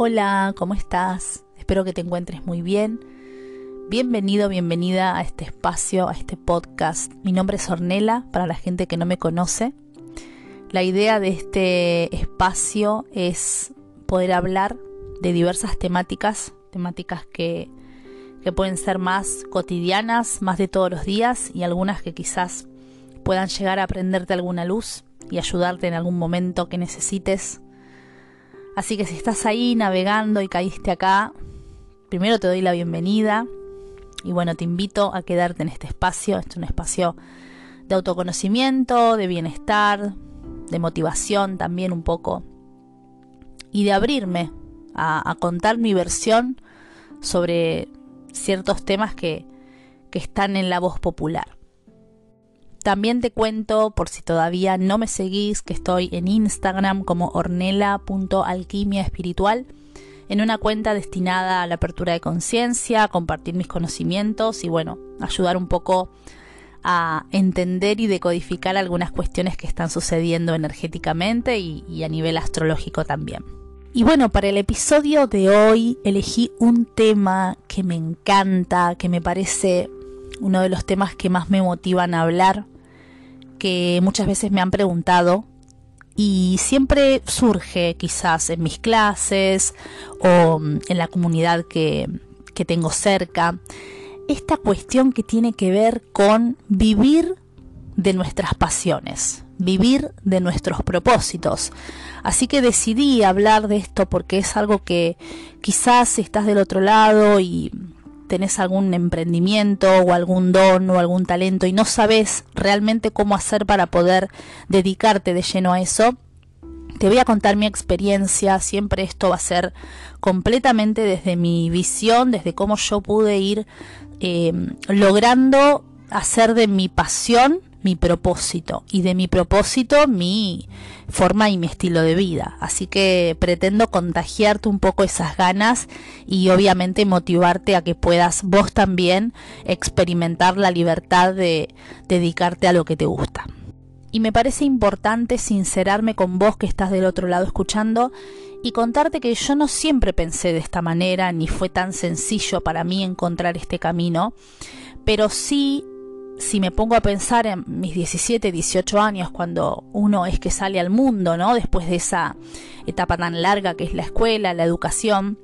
Hola, ¿cómo estás? Espero que te encuentres muy bien. Bienvenido, bienvenida a este espacio, a este podcast. Mi nombre es Ornella, para la gente que no me conoce. La idea de este espacio es poder hablar de diversas temáticas, temáticas que, que pueden ser más cotidianas, más de todos los días y algunas que quizás puedan llegar a prenderte alguna luz y ayudarte en algún momento que necesites. Así que si estás ahí navegando y caíste acá, primero te doy la bienvenida y bueno, te invito a quedarte en este espacio. Este es un espacio de autoconocimiento, de bienestar, de motivación también un poco. Y de abrirme a, a contar mi versión sobre ciertos temas que, que están en la voz popular. También te cuento, por si todavía no me seguís, que estoy en Instagram como ornela.alquimia espiritual en una cuenta destinada a la apertura de conciencia, compartir mis conocimientos y bueno, ayudar un poco a entender y decodificar algunas cuestiones que están sucediendo energéticamente y, a nivel astrológico también. Y bueno, para el episodio de hoy elegí un tema que me encanta, que me parece uno de los temas que más me motivan a hablar, que muchas veces me han preguntado y siempre surge quizás en mis clases o mm, en la comunidad que, que tengo cerca esta cuestión que tiene que ver con vivir de nuestras pasiones, vivir de nuestros propósitos. Así que decidí hablar de esto porque es algo que quizás estás del otro lado y tenés algún emprendimiento o algún don o algún talento y no sabes realmente cómo hacer para poder dedicarte de lleno a eso, te voy a contar mi experiencia, siempre esto va a ser completamente desde mi visión, desde cómo yo pude ir eh, logrando hacer de mi pasión mi propósito y de mi propósito mi forma y mi estilo de vida. Así que pretendo contagiarte un poco esas ganas y obviamente motivarte a que puedas vos también experimentar la libertad de dedicarte a lo que te gusta. Y me parece importante sincerarme con vos que estás del otro lado escuchando y contarte que yo no siempre pensé de esta manera, ni fue tan sencillo para mí encontrar este camino, pero sí si me pongo a pensar en mis 17, 18 años, cuando uno es que sale al mundo, ¿no? Después de esa etapa tan larga que es la escuela, la educación,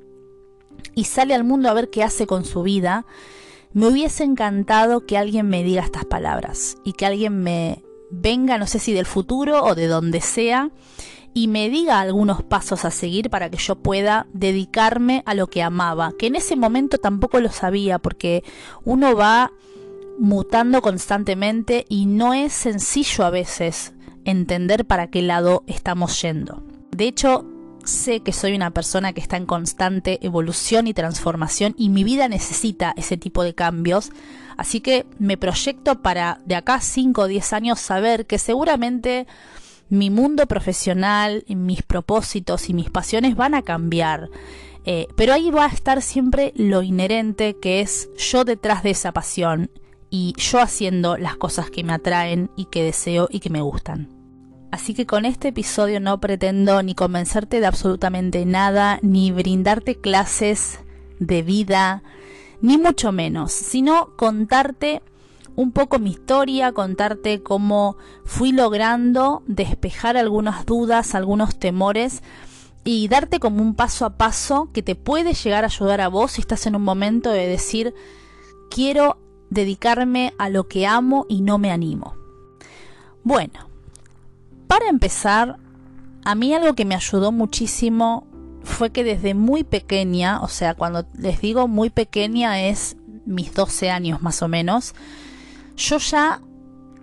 y sale al mundo a ver qué hace con su vida, me hubiese encantado que alguien me diga estas palabras y que alguien me venga, no sé si del futuro o de donde sea, y me diga algunos pasos a seguir para que yo pueda dedicarme a lo que amaba, que en ese momento tampoco lo sabía, porque uno va mutando constantemente y no es sencillo a veces entender para qué lado estamos yendo. De hecho, sé que soy una persona que está en constante evolución y transformación y mi vida necesita ese tipo de cambios, así que me proyecto para de acá 5 o 10 años saber que seguramente mi mundo profesional, mis propósitos y mis pasiones van a cambiar. Eh, pero ahí va a estar siempre lo inherente que es yo detrás de esa pasión y yo haciendo las cosas que me atraen y que deseo y que me gustan. Así que con este episodio no pretendo ni convencerte de absolutamente nada, ni brindarte clases de vida, ni mucho menos, sino contarte un poco mi historia, contarte cómo fui logrando despejar algunas dudas, algunos temores y darte como un paso a paso que te puede llegar a ayudar a vos si estás en un momento de decir quiero dedicarme a lo que amo y no me animo. Bueno, para empezar, a mí algo que me ayudó muchísimo fue que desde muy pequeña, o sea, cuando les digo muy pequeña es mis 12 años más o menos, yo ya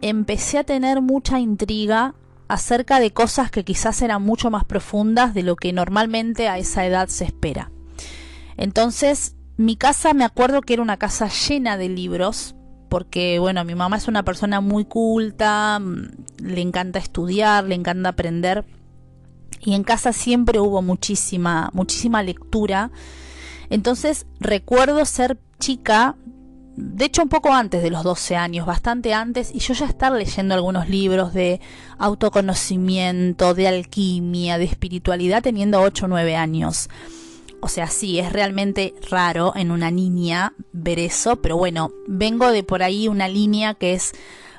empecé a tener mucha intriga acerca de cosas que quizás eran mucho más profundas de lo que normalmente a esa edad se espera. Entonces mi casa me acuerdo que era una casa llena de libros, porque bueno, mi mamá es una persona muy culta, mm, le encanta estudiar, le encanta aprender. Y en casa siempre hubo muchísima, muchísima lectura. Entonces recuerdo ser chica, de hecho un poco antes de los 12 años, bastante antes, y yo ya estar leyendo algunos libros de autoconocimiento, de alquimia, de espiritualidad, teniendo 8 o 9 años. O sea, sí, es realmente raro en una niña ver eso, pero bueno, vengo de por ahí una línea que es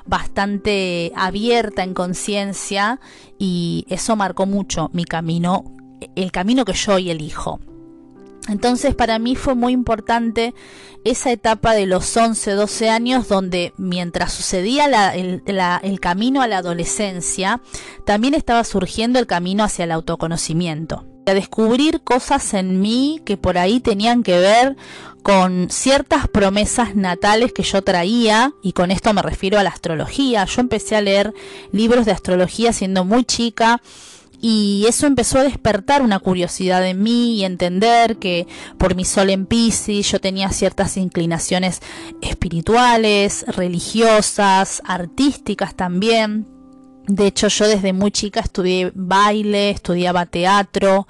bastante abierta en conciencia y eso marcó mucho mi camino, el camino que yo hoy elijo. Entonces para mí fue muy importante esa etapa de los 11, 12 años donde mientras sucedía el, el, camino a la adolescencia, también estaba surgiendo el camino hacia el autoconocimiento. A descubrir cosas en mí que por ahí tenían que ver con ciertas promesas natales que yo traía, y con esto me refiero a la astrología. Yo empecé a leer libros de astrología siendo muy chica y eso empezó a despertar una curiosidad en mí y entender que por mi sol en Pisces yo tenía ciertas inclinaciones espirituales, religiosas, artísticas también. De hecho, yo desde muy chica estudié baile, estudiaba teatro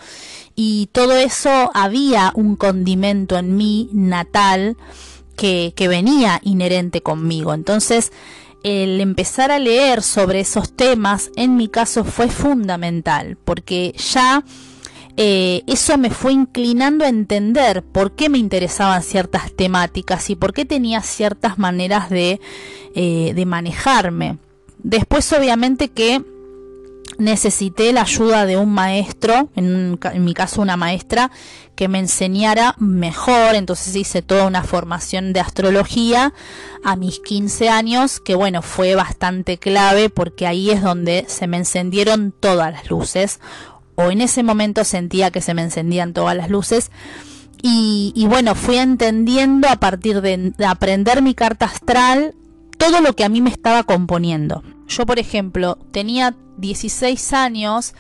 y todo eso había un condimento en mí natal que, venía inherente conmigo. Entonces, el empezar a leer sobre esos temas en mi caso fue fundamental porque ya eh, eso me fue inclinando a entender por qué me interesaban ciertas temáticas y por qué tenía ciertas maneras de, eh, de manejarme. Después obviamente que necesité la ayuda de un maestro, en, mi caso una maestra, que me enseñara mejor, entonces hice toda una formación de astrología a mis 15 años, que bueno, fue bastante clave porque ahí es donde se me encendieron todas las luces, o en ese momento sentía que se me encendían todas las luces, y, bueno, fui entendiendo a partir de aprender mi carta astral todo lo que a mí me estaba componiendo. Yo, por ejemplo, tenía 16 años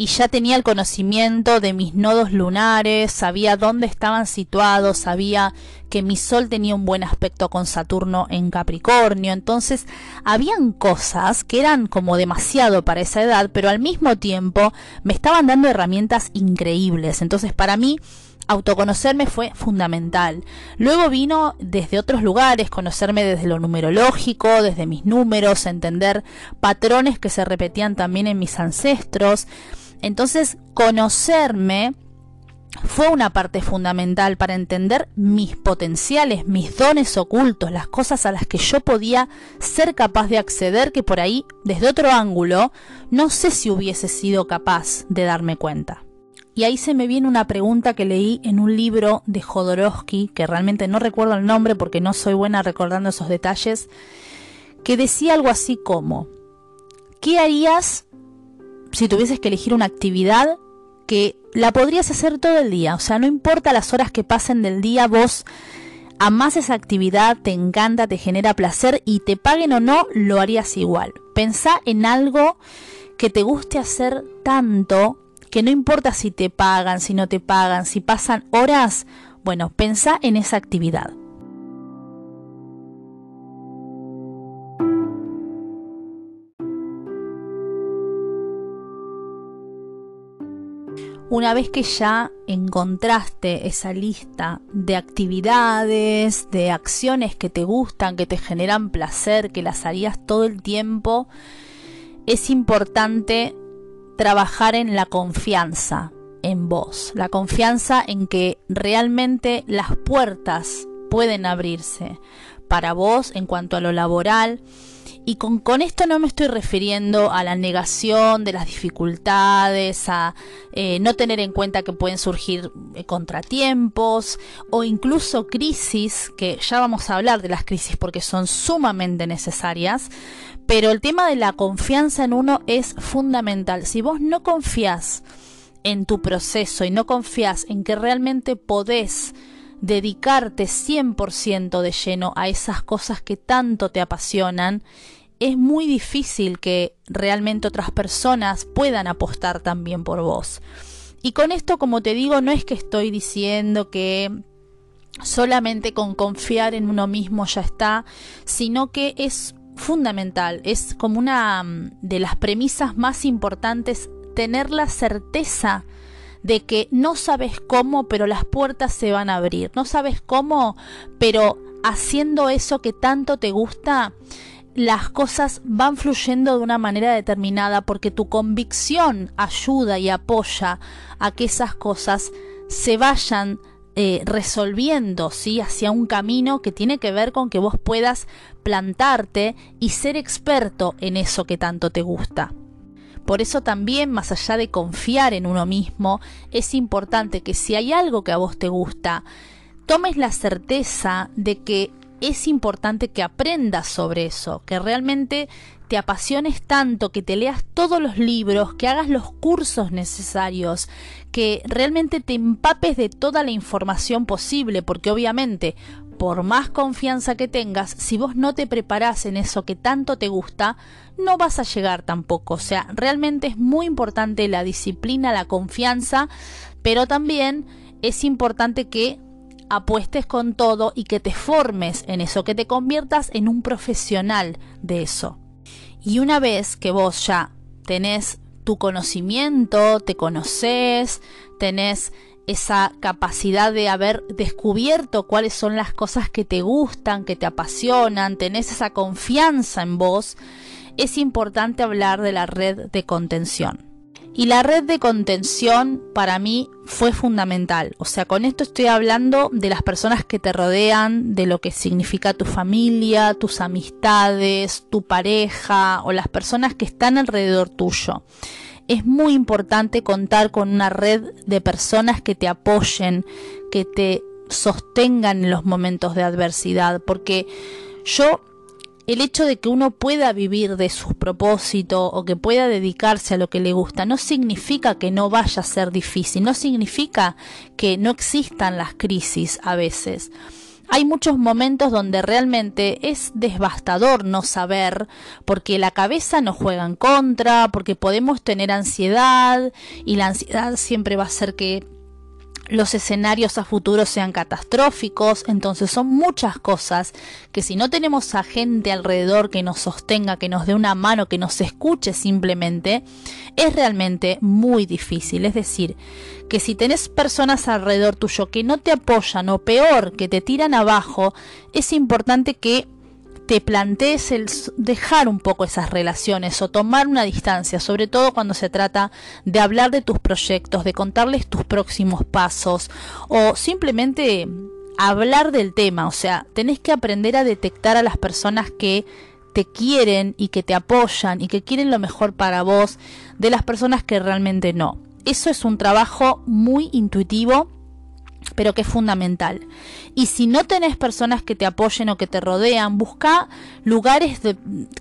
y ya tenía el conocimiento de mis nodos lunares, sabía dónde estaban situados, sabía que mi sol tenía un buen aspecto con Saturno en Capricornio, entonces habían cosas que eran como demasiado para esa edad, pero al mismo tiempo me estaban dando herramientas increíbles, entonces para mí autoconocerme fue fundamental. Luego vino desde otros lugares, conocerme desde lo numerológico, desde mis números, entender patrones que se repetían también en mis ancestros. Entonces, conocerme fue una parte fundamental para entender mis potenciales, mis dones ocultos, las cosas a las que yo podía ser capaz de acceder que por ahí, desde otro ángulo, no sé si hubiese sido capaz de darme cuenta. Y ahí se me viene una pregunta que leí en un libro de Jodorowsky, que realmente no recuerdo el nombre porque no soy buena recordando esos detalles, que decía algo así como, ¿qué harías si tuvieses que elegir una actividad que la podrías hacer todo el día? O sea, no importa las horas que pasen del día, vos amás esa actividad, te encanta, te genera placer y te paguen o no, lo harías igual. Pensá en algo que te guste hacer tanto que no importa si te pagan, si no te pagan, si pasan horas, bueno, pensá en esa actividad. Una vez que ya encontraste esa lista de actividades, de acciones que te gustan, que te generan placer, que las harías todo el tiempo, es importante trabajar en la confianza en vos, la confianza en que realmente las puertas pueden abrirse para vos en cuanto a lo laboral. Y con, con, esto no me estoy refiriendo a la negación de las dificultades, a eh, no tener en cuenta que pueden surgir eh, contratiempos o incluso crisis, que ya vamos a hablar de las crisis porque son sumamente necesarias, pero el tema de la confianza en uno es fundamental. Si vos no confías en tu proceso y no confías en que realmente podés dedicarte 100% de lleno a esas cosas que tanto te apasionan, es muy difícil que realmente otras personas puedan apostar también por vos. Y con esto, como te digo, no es que estoy diciendo que solamente con confiar en uno mismo ya está, sino que es fundamental, es como una mm, de las premisas más importantes tener la certeza de que no sabes cómo, pero las puertas se van a abrir. No sabes cómo, pero haciendo eso que tanto te gusta, las cosas van fluyendo de una manera determinada porque tu convicción ayuda y apoya a que esas cosas se vayan eh, resolviendo, ¿sí? Hacia un camino que tiene que ver con que vos puedas plantarte y ser experto en eso que tanto te gusta. Por eso también, más allá de confiar en uno mismo, es importante que si hay algo que a vos te gusta, tomes la certeza de que es importante que aprendas sobre eso, que realmente te apasiones tanto, que te leas todos los libros, que hagas los cursos necesarios, que realmente te empapes de toda la información posible, porque obviamente, por más confianza que tengas, si vos no te preparás en eso que tanto te gusta, no vas a llegar tampoco. O sea, realmente es muy importante la disciplina, la confianza, pero también es importante que apuestes con todo y que te formes en eso, que te conviertas en un profesional de eso. Y una vez que vos ya tenés tu conocimiento, te conoces, tenés esa capacidad de haber descubierto cuáles son las cosas que te gustan, que te apasionan, tenés esa confianza en vos, es importante hablar de la red de contención. Y la red de contención para mí fue fundamental. O sea, con esto estoy hablando de las personas que te rodean, de lo que significa tu familia, tus amistades, tu pareja o las personas que están alrededor tuyo. Es muy importante contar con una red de personas que te apoyen, que te sostengan en los momentos de adversidad, porque yo el hecho de que uno pueda vivir de su propósito o que pueda dedicarse a lo que le gusta no significa que no vaya a ser difícil, no significa que no existan las crisis a veces. Hay muchos momentos donde realmente es devastador no saber, porque la cabeza nos juega en contra, porque podemos tener ansiedad y la ansiedad siempre va a hacer que los escenarios a futuro sean catastróficos, entonces son muchas cosas que si no tenemos a gente alrededor que nos sostenga, que nos dé una mano, que nos escuche simplemente, es realmente muy difícil. Es decir, que si tenés personas alrededor tuyo que no te apoyan o peor, que te tiran abajo, es importante que te plantees el dejar un poco esas relaciones o tomar una distancia, sobre todo cuando se trata de hablar de tus proyectos, de contarles tus próximos pasos o simplemente hablar del tema. O sea, tenés que aprender a detectar a las personas que te quieren y que te apoyan y que quieren lo mejor para vos de las personas que realmente no. Eso es un trabajo muy intuitivo pero que es fundamental. Y si no tenés personas que te apoyen o que te rodean, busca lugares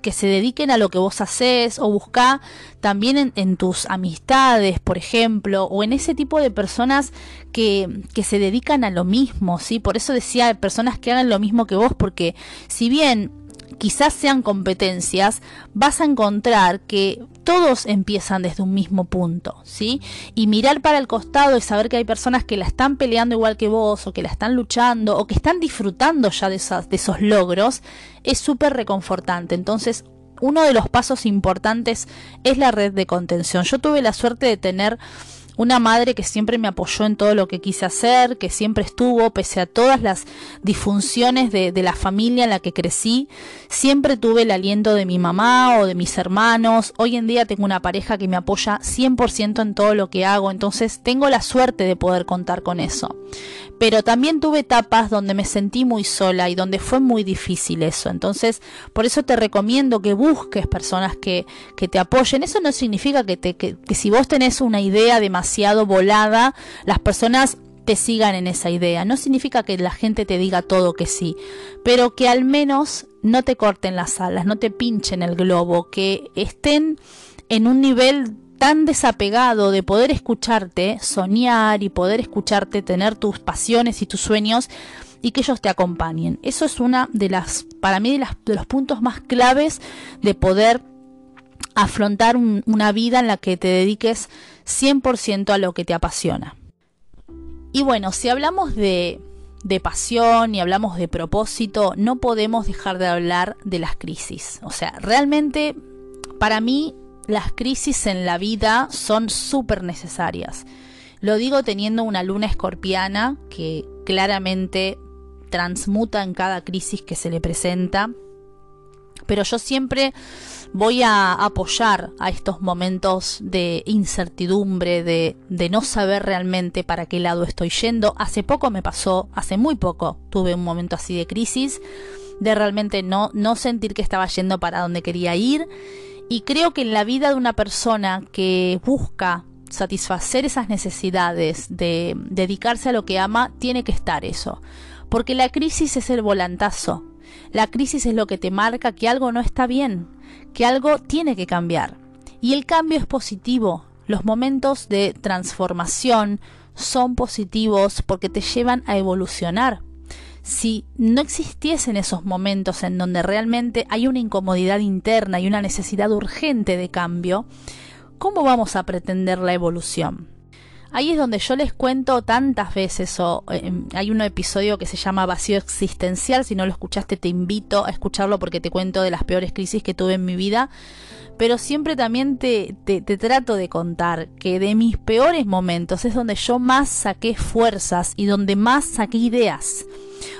que se dediquen a lo que vos haces o busca también en, tus amistades, por ejemplo, o en ese tipo de personas que, que se dedican a lo mismo, ¿sí? Por eso decía personas que hagan lo mismo que vos, porque si bien quizás sean competencias, vas a encontrar que todos empiezan desde un mismo punto, ¿sí? Y mirar para el costado y saber que hay personas que la están peleando igual que vos, o que la están luchando, o que están disfrutando ya de, de esos logros, es súper reconfortante. Entonces, uno de los pasos importantes es la red de contención. Yo tuve la suerte de tener una madre que siempre me apoyó en todo lo que quise hacer, que siempre estuvo, pese a todas las disfunciones de, la familia en la que crecí, siempre tuve el aliento de mi mamá o de mis hermanos. Hoy en día tengo una pareja que me apoya 100% en todo lo que hago, entonces tengo la suerte de poder contar con eso. Pero también tuve etapas donde me sentí muy sola y donde fue muy difícil eso. Entonces, por eso te recomiendo que busques personas que, que te apoyen. Eso no significa que, te, que, que si vos tenés una idea demasiado volada, las personas te sigan en esa idea. No significa que la gente te diga todo que sí, pero que al menos no te corten las alas, no te pinchen el globo, que estén en un nivel tan desapegado de poder escucharte, soñar y poder escucharte, tener tus pasiones y tus sueños y que ellos te acompañen. Eso es una de las, para mí, de, las, los puntos más claves de poder afrontar una vida en la que te dediques 100% a lo que te apasiona. Y bueno, si hablamos de, de pasión y hablamos de propósito, no podemos dejar de hablar de las crisis. O sea, realmente para mí las crisis en la vida son súper necesarias. Lo digo teniendo una luna escorpiana que claramente transmuta en cada crisis que se le presenta. Pero yo siempre voy a apoyar a estos momentos de incertidumbre, de, de, no saber realmente para qué lado estoy yendo. Hace poco me pasó, hace muy poco, tuve un momento así de crisis, de realmente no, no sentir que estaba yendo para donde quería ir. Y creo que en la vida de una persona que busca satisfacer esas necesidades, de dedicarse a lo que ama, tiene que estar eso. Porque la crisis es el volantazo. La crisis es lo que te marca que algo no está bien, que algo tiene que cambiar. Y el cambio es positivo. Los momentos de transformación son positivos porque te llevan a evolucionar. Si no existiesen esos momentos en donde realmente hay una incomodidad interna y una necesidad urgente de cambio, ¿cómo vamos a pretender la evolución? Ahí es donde yo les cuento tantas veces, o eh, hay un episodio que se llama Vacío Existencial, si no lo escuchaste te invito a escucharlo porque te cuento de las peores crisis que tuve en mi vida, pero siempre también te, te, te trato de contar que de mis peores momentos es donde yo más saqué fuerzas y donde más saqué ideas.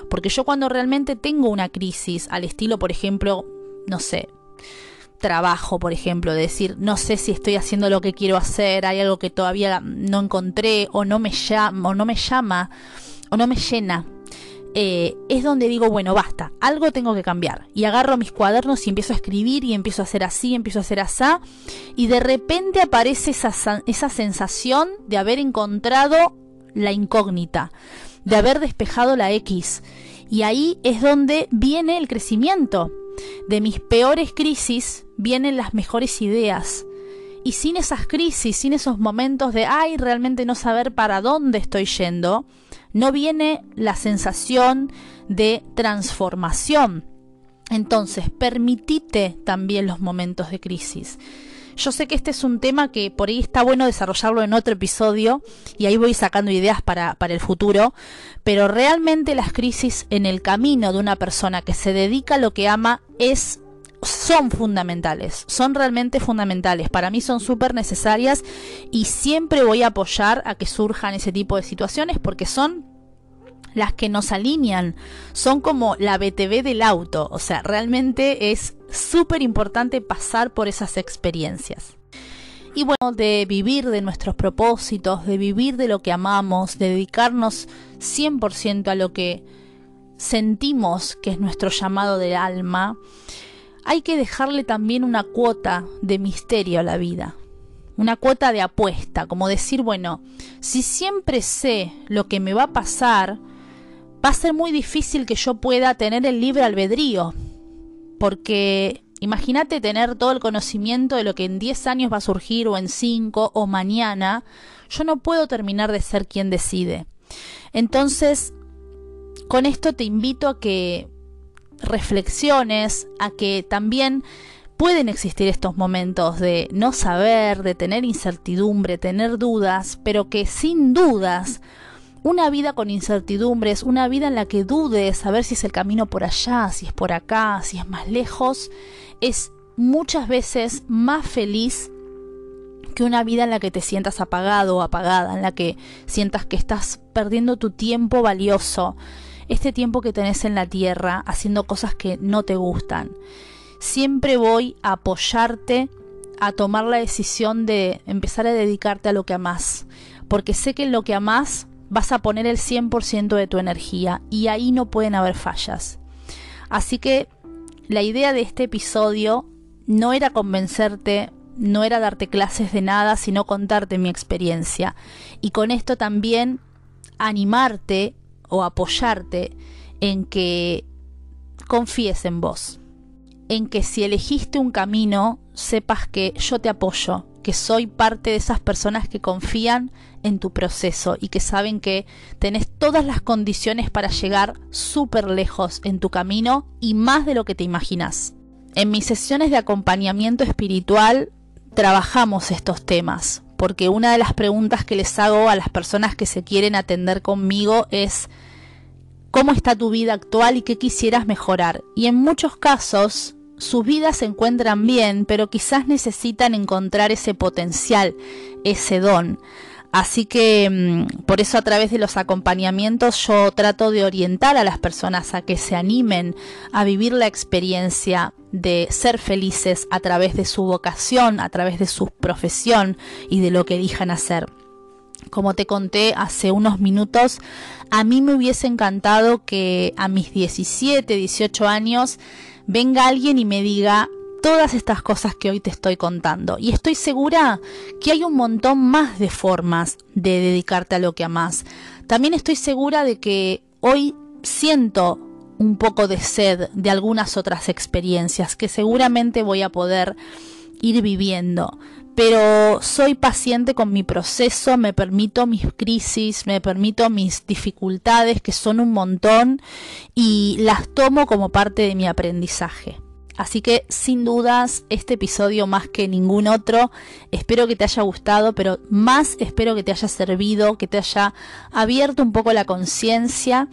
Porque yo cuando realmente tengo una crisis, al estilo, por ejemplo, no sé, trabajo, por ejemplo, decir, no sé si estoy haciendo lo que quiero hacer, hay algo que todavía no encontré o no me llama o no me llama o no me llena. Eh, es donde digo, bueno, basta, algo tengo que cambiar. Y agarro mis cuadernos y empiezo a escribir y empiezo a hacer así, empiezo a hacer así. Y de repente aparece esa, esa sensación de haber encontrado la incógnita, de haber despejado la X. Y ahí es donde viene el crecimiento de mis peores crisis vienen las mejores ideas. Y sin esas crisis, sin esos momentos de, ay, realmente no saber para dónde estoy yendo, no viene la sensación de transformación. Entonces, permitite también los momentos de crisis. Yo sé que este es un tema que por ahí está bueno desarrollarlo en otro episodio y ahí voy sacando ideas para, para el futuro, pero realmente las crisis en el camino de una persona que se dedica a lo que ama es son fundamentales, son realmente fundamentales. Para mí son súper necesarias y siempre voy a apoyar a que surjan ese tipo de situaciones porque son las que nos alinean, son como la BTV del auto, o sea, realmente es súper importante pasar por esas experiencias. Y bueno, de vivir de nuestros propósitos, de vivir de lo que amamos, de dedicarnos 100% a lo que sentimos que es nuestro llamado del alma, hay que dejarle también una cuota de misterio a la vida, una cuota de apuesta, como decir, bueno, si siempre sé lo que me va a pasar, va a ser muy difícil que yo pueda tener el libre albedrío, porque imagínate tener todo el conocimiento de lo que en 10 años va a surgir o en 5 o mañana, yo no puedo terminar de ser quien decide. Entonces, con esto te invito a que reflexiones, a que también pueden existir estos momentos de no saber, de tener incertidumbre, tener dudas, pero que sin dudas una vida con incertidumbres, una vida en la que dudes a ver si es el camino por allá, si es por acá, si es más lejos, es muchas veces más feliz que una vida en la que te sientas apagado o apagada, en la que sientas que estás perdiendo tu tiempo valioso, este tiempo que tenés en la tierra haciendo cosas que no te gustan. Siempre voy a apoyarte a tomar la decisión de empezar a dedicarte a lo que amás, porque sé que en lo que amás vas a poner el 100% de tu energía y ahí no pueden haber fallas. Así que la idea de este episodio no era convencerte, no era darte clases de nada, sino contarte mi experiencia. Y con esto también animarte o apoyarte en que confíes en vos. En que si elegiste un camino, sepas que yo te apoyo, que soy parte de esas personas que confían en tu proceso y que saben que tenés todas las condiciones para llegar súper lejos en tu camino y más de lo que te imaginas. En mis sesiones de acompañamiento espiritual trabajamos estos temas, porque una de las preguntas que les hago a las personas que se quieren atender conmigo es ¿cómo está tu vida actual y qué quisieras mejorar? Y en muchos casos sus vidas se encuentran bien, pero quizás necesitan encontrar ese potencial, ese don. Así que mm, por eso a través de los acompañamientos yo trato de orientar a las personas a que se animen a vivir la experiencia de ser felices a través de su vocación, a través de su profesión y de lo que elijan hacer. Como te conté hace unos minutos, a mí me hubiese encantado que a mis 17, 18 años venga alguien y me diga, todas estas cosas que hoy te estoy contando. Y estoy segura que hay un montón más de formas de dedicarte a lo que amas. También estoy segura de que hoy siento un poco de sed de algunas otras experiencias que seguramente voy a poder ir viviendo. Pero soy paciente con mi proceso, me permito mis crisis, me permito mis dificultades, que son un montón, y las tomo como parte de mi aprendizaje. Así que sin dudas este episodio más que ningún otro, espero que te haya gustado, pero más espero que te haya servido, que te haya abierto un poco la conciencia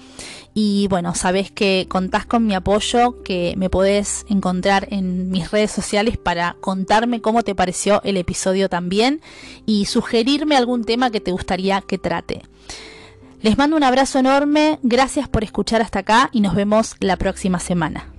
y bueno, sabes que contás con mi apoyo, que me podés encontrar en mis redes sociales para contarme cómo te pareció el episodio también y sugerirme algún tema que te gustaría que trate. Les mando un abrazo enorme, gracias por escuchar hasta acá y nos vemos la próxima semana.